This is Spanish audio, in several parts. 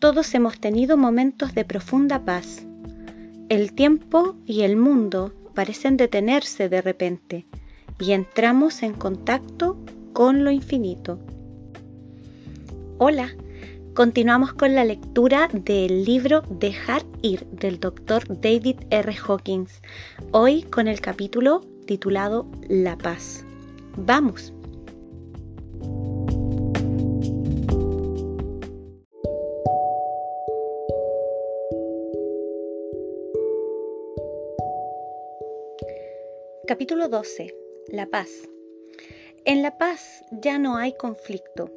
Todos hemos tenido momentos de profunda paz. El tiempo y el mundo parecen detenerse de repente y entramos en contacto con lo infinito. Hola, continuamos con la lectura del libro Dejar ir del doctor David R. Hawkins, hoy con el capítulo titulado La paz. Vamos. Capítulo 12. La paz. En la paz ya no hay conflicto.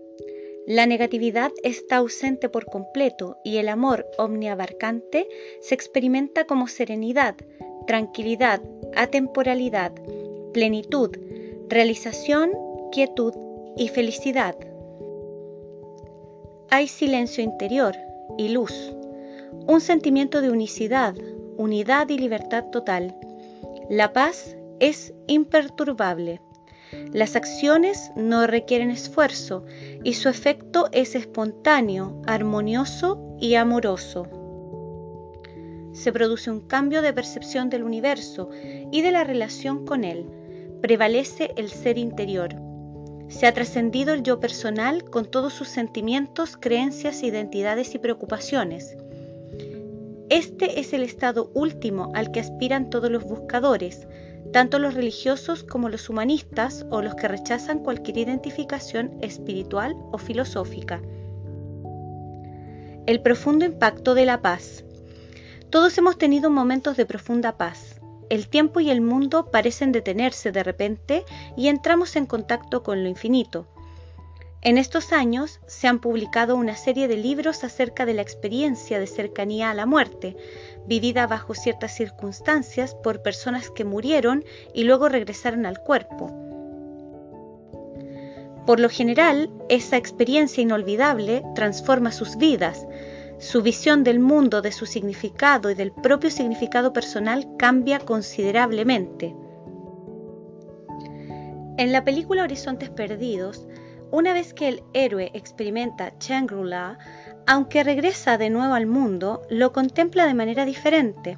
La negatividad está ausente por completo y el amor omniabarcante se experimenta como serenidad, tranquilidad, atemporalidad, plenitud, realización, quietud y felicidad. Hay silencio interior y luz, un sentimiento de unicidad, unidad y libertad total. La paz es imperturbable. Las acciones no requieren esfuerzo y su efecto es espontáneo, armonioso y amoroso. Se produce un cambio de percepción del universo y de la relación con él. Prevalece el ser interior. Se ha trascendido el yo personal con todos sus sentimientos, creencias, identidades y preocupaciones. Este es el estado último al que aspiran todos los buscadores, tanto los religiosos como los humanistas o los que rechazan cualquier identificación espiritual o filosófica. El profundo impacto de la paz. Todos hemos tenido momentos de profunda paz. El tiempo y el mundo parecen detenerse de repente y entramos en contacto con lo infinito. En estos años se han publicado una serie de libros acerca de la experiencia de cercanía a la muerte, vivida bajo ciertas circunstancias por personas que murieron y luego regresaron al cuerpo. Por lo general, esa experiencia inolvidable transforma sus vidas, su visión del mundo, de su significado y del propio significado personal cambia considerablemente. En la película Horizontes Perdidos, una vez que el héroe experimenta Shangri-La, aunque regresa de nuevo al mundo, lo contempla de manera diferente.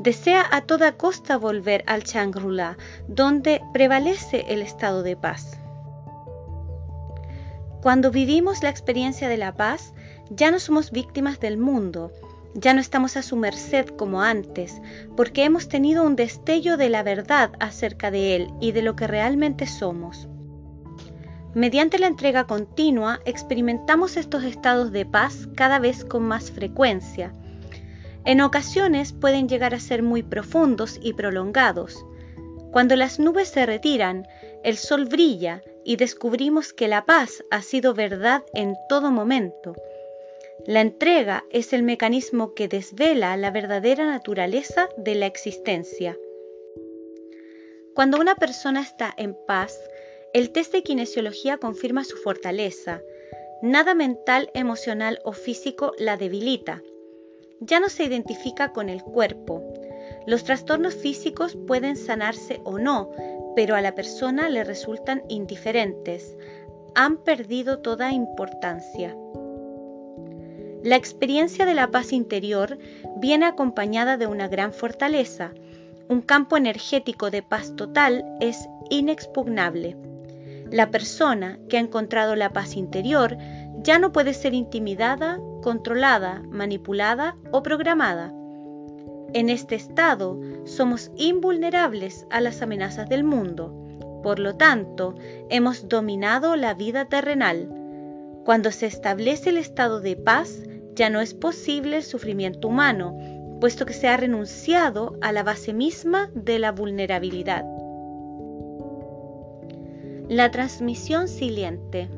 Desea a toda costa volver al Shangri-La, donde prevalece el estado de paz. Cuando vivimos la experiencia de la paz, ya no somos víctimas del mundo, ya no estamos a su merced como antes, porque hemos tenido un destello de la verdad acerca de él y de lo que realmente somos. Mediante la entrega continua experimentamos estos estados de paz cada vez con más frecuencia. En ocasiones pueden llegar a ser muy profundos y prolongados. Cuando las nubes se retiran, el sol brilla y descubrimos que la paz ha sido verdad en todo momento. La entrega es el mecanismo que desvela la verdadera naturaleza de la existencia. Cuando una persona está en paz, el test de kinesiología confirma su fortaleza. Nada mental, emocional o físico la debilita. Ya no se identifica con el cuerpo. Los trastornos físicos pueden sanarse o no, pero a la persona le resultan indiferentes. Han perdido toda importancia. La experiencia de la paz interior viene acompañada de una gran fortaleza. Un campo energético de paz total es inexpugnable. La persona que ha encontrado la paz interior ya no puede ser intimidada, controlada, manipulada o programada. En este estado somos invulnerables a las amenazas del mundo. Por lo tanto, hemos dominado la vida terrenal. Cuando se establece el estado de paz, ya no es posible el sufrimiento humano, puesto que se ha renunciado a la base misma de la vulnerabilidad. La transmisión siliente.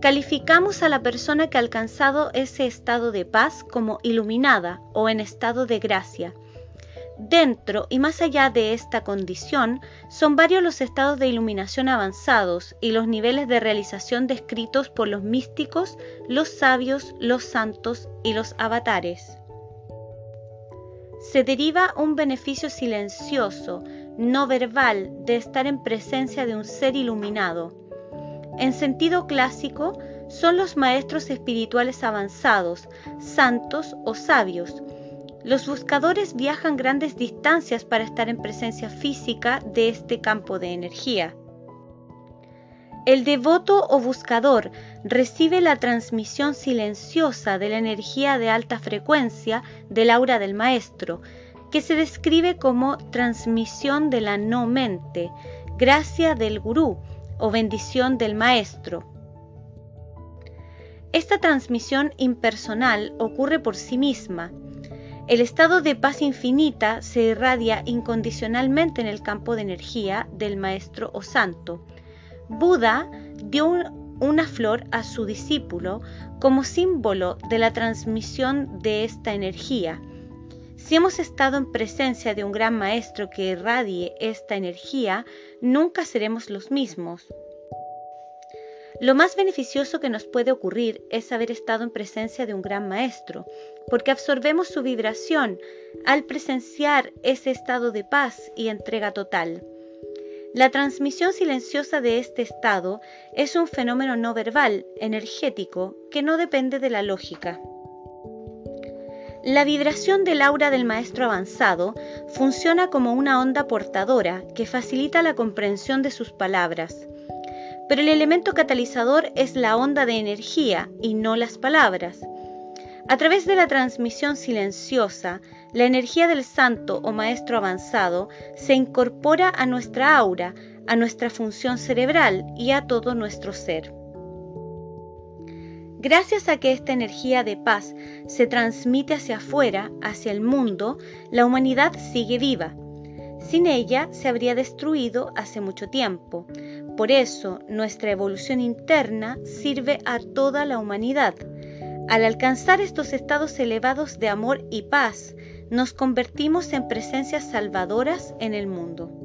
Calificamos a la persona que ha alcanzado ese estado de paz como iluminada o en estado de gracia. Dentro y más allá de esta condición, son varios los estados de iluminación avanzados y los niveles de realización descritos por los místicos, los sabios, los santos y los avatares. Se deriva un beneficio silencioso, no verbal de estar en presencia de un ser iluminado. En sentido clásico, son los maestros espirituales avanzados, santos o sabios. Los buscadores viajan grandes distancias para estar en presencia física de este campo de energía. El devoto o buscador recibe la transmisión silenciosa de la energía de alta frecuencia del aura del maestro, que se describe como transmisión de la no mente, gracia del gurú o bendición del maestro. Esta transmisión impersonal ocurre por sí misma. El estado de paz infinita se irradia incondicionalmente en el campo de energía del maestro o santo. Buda dio una flor a su discípulo como símbolo de la transmisión de esta energía. Si hemos estado en presencia de un gran maestro que irradie esta energía, nunca seremos los mismos. Lo más beneficioso que nos puede ocurrir es haber estado en presencia de un gran maestro, porque absorbemos su vibración al presenciar ese estado de paz y entrega total. La transmisión silenciosa de este estado es un fenómeno no verbal, energético, que no depende de la lógica. La vibración del aura del maestro avanzado funciona como una onda portadora que facilita la comprensión de sus palabras pero el elemento catalizador es la onda de energía y no las palabras. A través de la transmisión silenciosa, la energía del santo o maestro avanzado se incorpora a nuestra aura, a nuestra función cerebral y a todo nuestro ser. Gracias a que esta energía de paz se transmite hacia afuera, hacia el mundo, la humanidad sigue viva. Sin ella se habría destruido hace mucho tiempo. Por eso nuestra evolución interna sirve a toda la humanidad. Al alcanzar estos estados elevados de amor y paz, nos convertimos en presencias salvadoras en el mundo.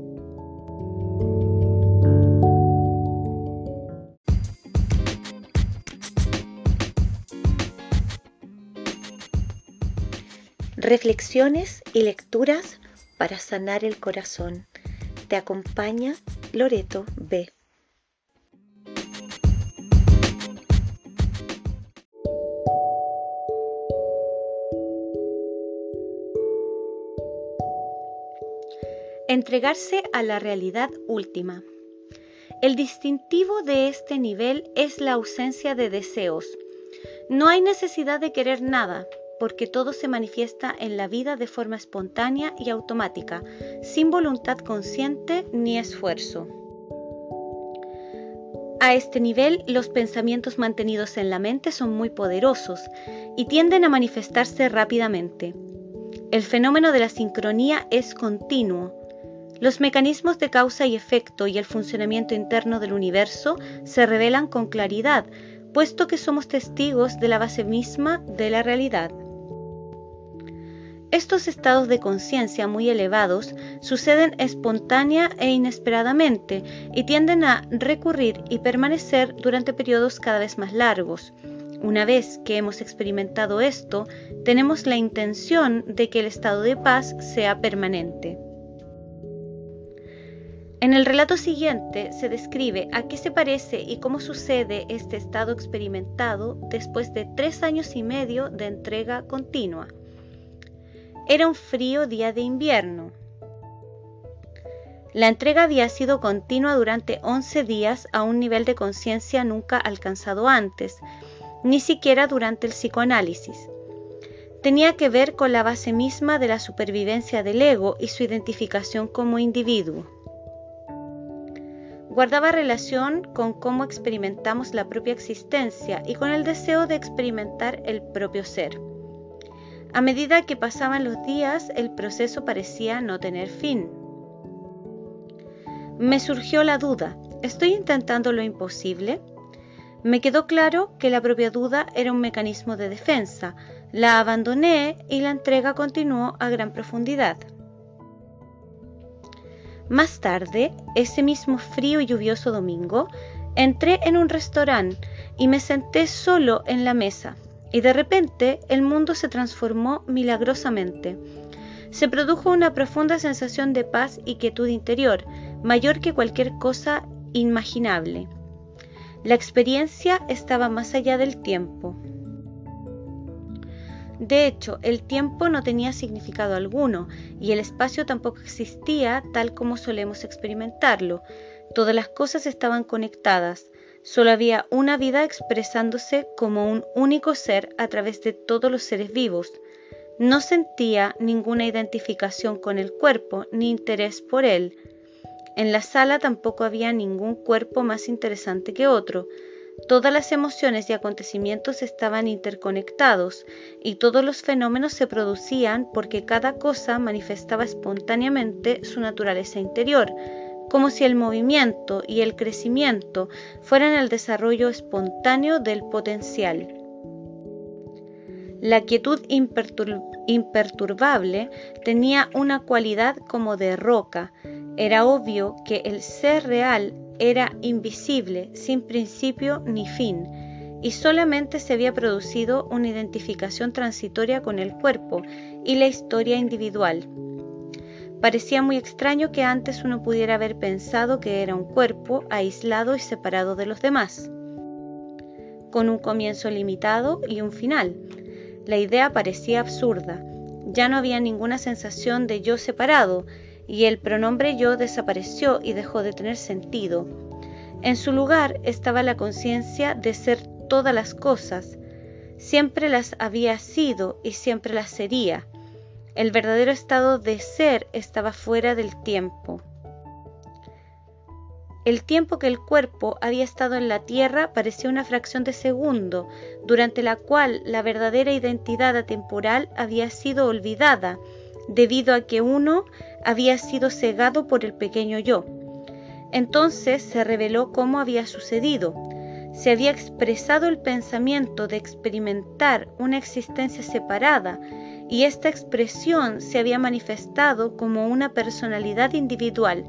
Reflexiones y lecturas para sanar el corazón. Te acompaña Loreto B. Entregarse a la realidad última. El distintivo de este nivel es la ausencia de deseos. No hay necesidad de querer nada, porque todo se manifiesta en la vida de forma espontánea y automática, sin voluntad consciente ni esfuerzo. A este nivel, los pensamientos mantenidos en la mente son muy poderosos y tienden a manifestarse rápidamente. El fenómeno de la sincronía es continuo, los mecanismos de causa y efecto y el funcionamiento interno del universo se revelan con claridad, puesto que somos testigos de la base misma de la realidad. Estos estados de conciencia muy elevados suceden espontánea e inesperadamente y tienden a recurrir y permanecer durante periodos cada vez más largos. Una vez que hemos experimentado esto, tenemos la intención de que el estado de paz sea permanente. En el relato siguiente se describe a qué se parece y cómo sucede este estado experimentado después de tres años y medio de entrega continua. Era un frío día de invierno. La entrega había sido continua durante 11 días a un nivel de conciencia nunca alcanzado antes, ni siquiera durante el psicoanálisis. Tenía que ver con la base misma de la supervivencia del ego y su identificación como individuo guardaba relación con cómo experimentamos la propia existencia y con el deseo de experimentar el propio ser. A medida que pasaban los días, el proceso parecía no tener fin. Me surgió la duda, ¿estoy intentando lo imposible? Me quedó claro que la propia duda era un mecanismo de defensa, la abandoné y la entrega continuó a gran profundidad. Más tarde, ese mismo frío y lluvioso domingo, entré en un restaurante y me senté solo en la mesa, y de repente el mundo se transformó milagrosamente. Se produjo una profunda sensación de paz y quietud interior, mayor que cualquier cosa imaginable. La experiencia estaba más allá del tiempo. De hecho, el tiempo no tenía significado alguno y el espacio tampoco existía tal como solemos experimentarlo. Todas las cosas estaban conectadas. Solo había una vida expresándose como un único ser a través de todos los seres vivos. No sentía ninguna identificación con el cuerpo ni interés por él. En la sala tampoco había ningún cuerpo más interesante que otro. Todas las emociones y acontecimientos estaban interconectados y todos los fenómenos se producían porque cada cosa manifestaba espontáneamente su naturaleza interior, como si el movimiento y el crecimiento fueran el desarrollo espontáneo del potencial. La quietud imperturbable tenía una cualidad como de roca. Era obvio que el ser real era invisible, sin principio ni fin, y solamente se había producido una identificación transitoria con el cuerpo y la historia individual. Parecía muy extraño que antes uno pudiera haber pensado que era un cuerpo aislado y separado de los demás, con un comienzo limitado y un final la idea parecía absurda. Ya no había ninguna sensación de yo separado, y el pronombre yo desapareció y dejó de tener sentido. En su lugar estaba la conciencia de ser todas las cosas. Siempre las había sido y siempre las sería. El verdadero estado de ser estaba fuera del tiempo. El tiempo que el cuerpo había estado en la tierra parecía una fracción de segundo, durante la cual la verdadera identidad atemporal había sido olvidada, debido a que uno había sido cegado por el pequeño yo. Entonces se reveló cómo había sucedido. Se había expresado el pensamiento de experimentar una existencia separada y esta expresión se había manifestado como una personalidad individual,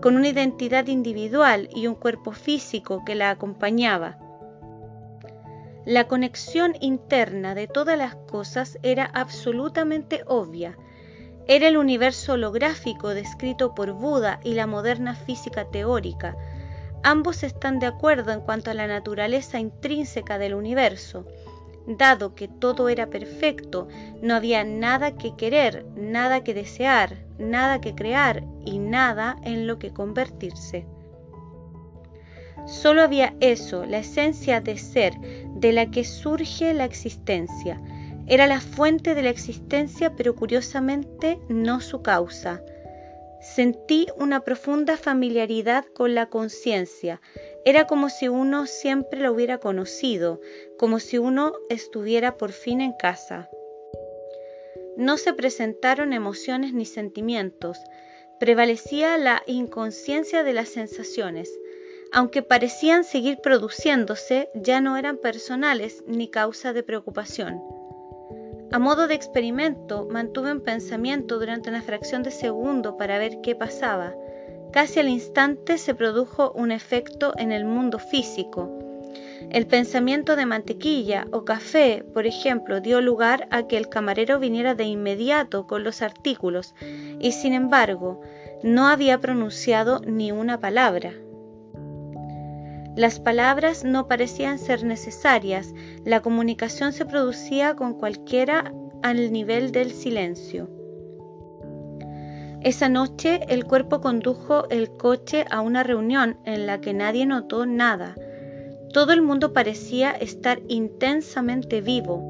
con una identidad individual y un cuerpo físico que la acompañaba. La conexión interna de todas las cosas era absolutamente obvia. Era el universo holográfico descrito por Buda y la moderna física teórica. Ambos están de acuerdo en cuanto a la naturaleza intrínseca del universo. Dado que todo era perfecto, no había nada que querer, nada que desear, nada que crear y nada en lo que convertirse. Solo había eso, la esencia de ser, de la que surge la existencia. Era la fuente de la existencia, pero curiosamente no su causa. Sentí una profunda familiaridad con la conciencia. Era como si uno siempre la hubiera conocido, como si uno estuviera por fin en casa. No se presentaron emociones ni sentimientos, prevalecía la inconsciencia de las sensaciones. Aunque parecían seguir produciéndose, ya no eran personales ni causa de preocupación. A modo de experimento, mantuve un pensamiento durante una fracción de segundo para ver qué pasaba. Casi al instante se produjo un efecto en el mundo físico. El pensamiento de mantequilla o café, por ejemplo, dio lugar a que el camarero viniera de inmediato con los artículos y, sin embargo, no había pronunciado ni una palabra. Las palabras no parecían ser necesarias, la comunicación se producía con cualquiera al nivel del silencio. Esa noche el cuerpo condujo el coche a una reunión en la que nadie notó nada. Todo el mundo parecía estar intensamente vivo.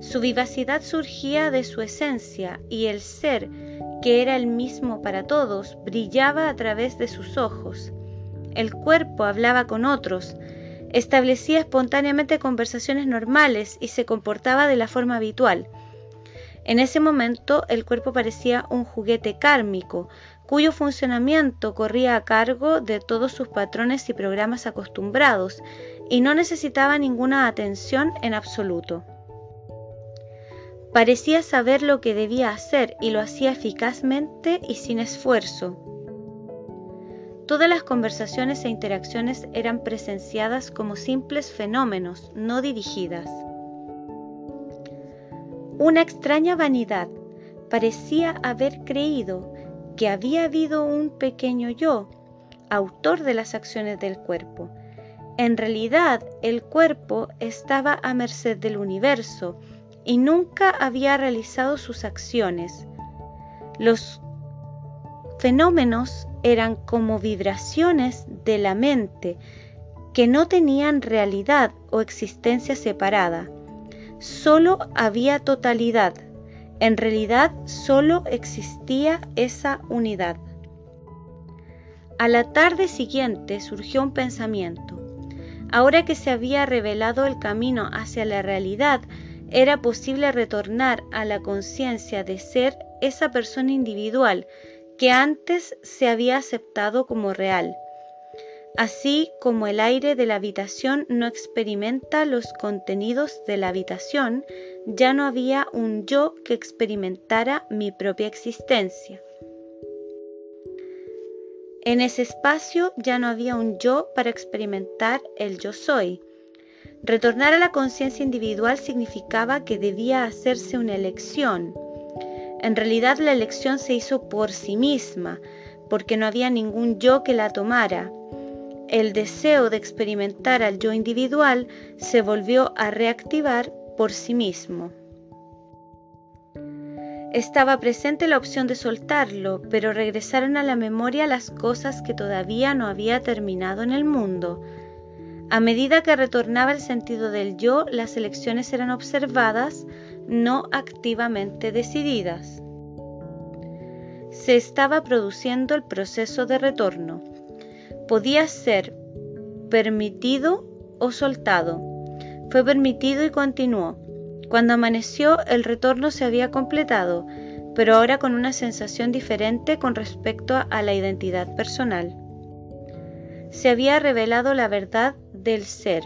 Su vivacidad surgía de su esencia y el ser, que era el mismo para todos, brillaba a través de sus ojos el cuerpo hablaba con otros, establecía espontáneamente conversaciones normales y se comportaba de la forma habitual. En ese momento el cuerpo parecía un juguete kármico, cuyo funcionamiento corría a cargo de todos sus patrones y programas acostumbrados, y no necesitaba ninguna atención en absoluto. Parecía saber lo que debía hacer y lo hacía eficazmente y sin esfuerzo. Todas las conversaciones e interacciones eran presenciadas como simples fenómenos, no dirigidas. Una extraña vanidad parecía haber creído que había habido un pequeño yo, autor de las acciones del cuerpo. En realidad, el cuerpo estaba a merced del universo y nunca había realizado sus acciones. Los fenómenos eran como vibraciones de la mente que no tenían realidad o existencia separada. Solo había totalidad. En realidad solo existía esa unidad. A la tarde siguiente surgió un pensamiento. Ahora que se había revelado el camino hacia la realidad, era posible retornar a la conciencia de ser esa persona individual que antes se había aceptado como real. Así como el aire de la habitación no experimenta los contenidos de la habitación, ya no había un yo que experimentara mi propia existencia. En ese espacio ya no había un yo para experimentar el yo soy. Retornar a la conciencia individual significaba que debía hacerse una elección. En realidad la elección se hizo por sí misma, porque no había ningún yo que la tomara. El deseo de experimentar al yo individual se volvió a reactivar por sí mismo. Estaba presente la opción de soltarlo, pero regresaron a la memoria las cosas que todavía no había terminado en el mundo. A medida que retornaba el sentido del yo, las elecciones eran observadas, no activamente decididas. Se estaba produciendo el proceso de retorno. Podía ser permitido o soltado. Fue permitido y continuó. Cuando amaneció el retorno se había completado, pero ahora con una sensación diferente con respecto a la identidad personal. Se había revelado la verdad del ser.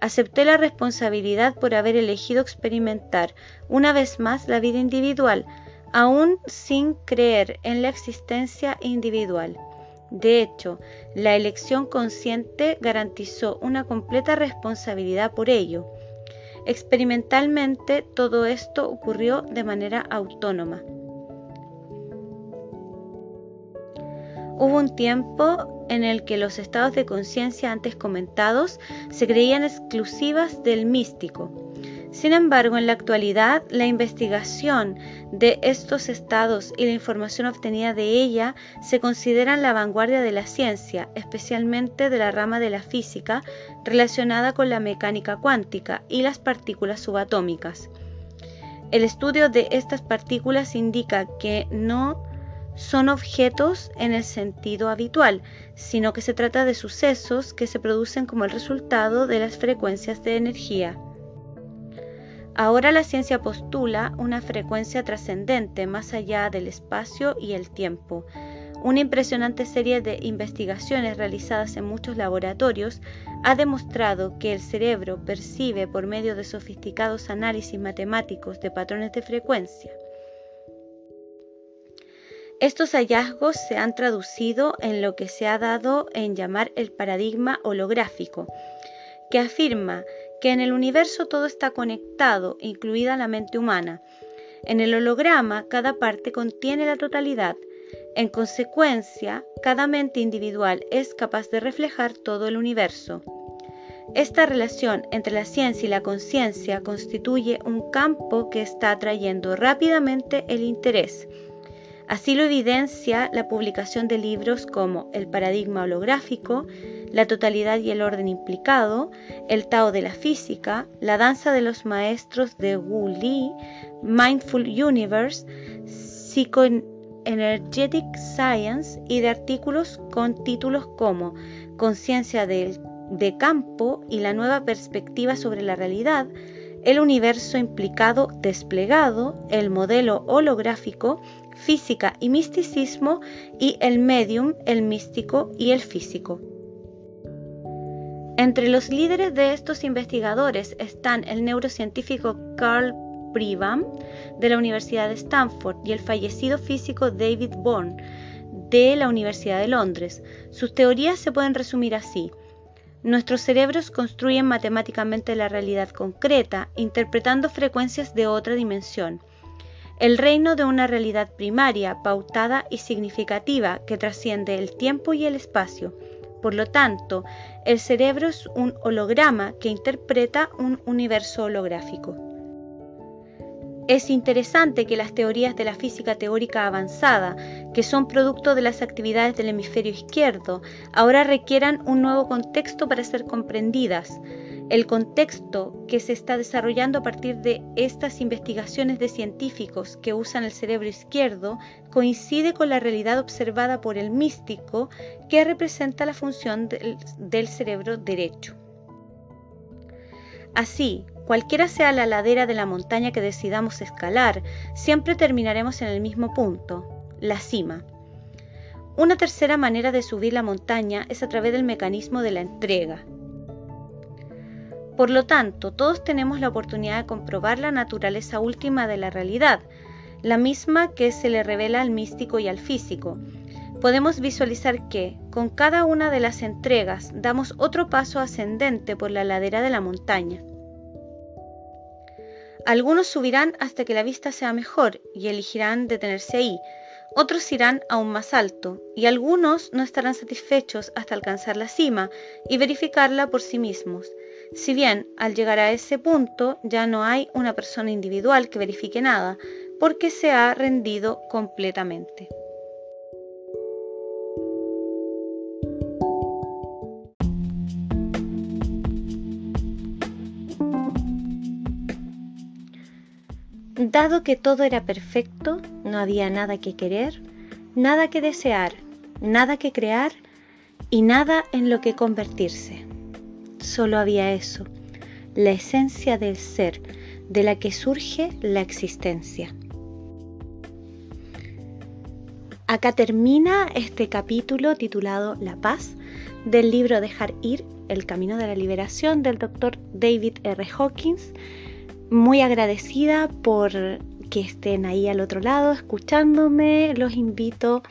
Acepté la responsabilidad por haber elegido experimentar una vez más la vida individual, aún sin creer en la existencia individual. De hecho, la elección consciente garantizó una completa responsabilidad por ello. Experimentalmente todo esto ocurrió de manera autónoma. Hubo un tiempo en el que los estados de conciencia antes comentados se creían exclusivas del místico. Sin embargo, en la actualidad, la investigación de estos estados y la información obtenida de ella se consideran la vanguardia de la ciencia, especialmente de la rama de la física relacionada con la mecánica cuántica y las partículas subatómicas. El estudio de estas partículas indica que no son objetos en el sentido habitual, sino que se trata de sucesos que se producen como el resultado de las frecuencias de energía. Ahora la ciencia postula una frecuencia trascendente más allá del espacio y el tiempo. Una impresionante serie de investigaciones realizadas en muchos laboratorios ha demostrado que el cerebro percibe por medio de sofisticados análisis matemáticos de patrones de frecuencia. Estos hallazgos se han traducido en lo que se ha dado en llamar el paradigma holográfico, que afirma que en el universo todo está conectado, incluida la mente humana. En el holograma cada parte contiene la totalidad. En consecuencia, cada mente individual es capaz de reflejar todo el universo. Esta relación entre la ciencia y la conciencia constituye un campo que está atrayendo rápidamente el interés. Así lo evidencia la publicación de libros como El paradigma holográfico, La totalidad y el orden implicado, El Tao de la física, La danza de los maestros de Wu Li, Mindful Universe, Psychoenergetic Science y de artículos con títulos como Conciencia de campo y la nueva perspectiva sobre la realidad, el universo implicado desplegado, el modelo holográfico, física y misticismo y el medium, el místico y el físico. Entre los líderes de estos investigadores están el neurocientífico Carl Privam de la Universidad de Stanford y el fallecido físico David Bourne de la Universidad de Londres. Sus teorías se pueden resumir así. Nuestros cerebros construyen matemáticamente la realidad concreta, interpretando frecuencias de otra dimensión el reino de una realidad primaria, pautada y significativa que trasciende el tiempo y el espacio. Por lo tanto, el cerebro es un holograma que interpreta un universo holográfico. Es interesante que las teorías de la física teórica avanzada, que son producto de las actividades del hemisferio izquierdo, ahora requieran un nuevo contexto para ser comprendidas. El contexto que se está desarrollando a partir de estas investigaciones de científicos que usan el cerebro izquierdo coincide con la realidad observada por el místico que representa la función del, cerebro derecho. Así, Cualquiera sea la ladera de la montaña que decidamos escalar, siempre terminaremos en el mismo punto, la cima. Una tercera manera de subir la montaña es a través del mecanismo de la entrega. Por lo tanto, todos tenemos la oportunidad de comprobar la naturaleza última de la realidad, la misma que se le revela al místico y al físico. Podemos visualizar que, con cada una de las entregas, damos otro paso ascendente por la ladera de la montaña. Algunos subirán hasta que la vista sea mejor y elegirán detenerse ahí. Otros irán aún más alto y algunos no estarán satisfechos hasta alcanzar la cima y verificarla por sí mismos. Si bien al llegar a ese punto ya no hay una persona individual que verifique nada, porque se ha rendido completamente. Dado que todo era perfecto, no había nada que querer, nada que desear, nada que crear y nada en lo que convertirse. Solo había eso, la esencia del ser, de la que surge la existencia. Acá termina este capítulo titulado La paz del libro Dejar ir, el camino de la liberación del doctor David R. Hawkins muy agradecida por que estén ahí al otro lado escuchándome. Los invito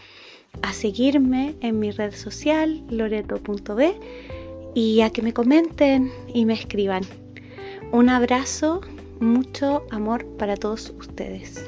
a seguirme en mi red social loreto.b y a que me comenten y me escriban. Un abrazo, mucho amor para todos ustedes.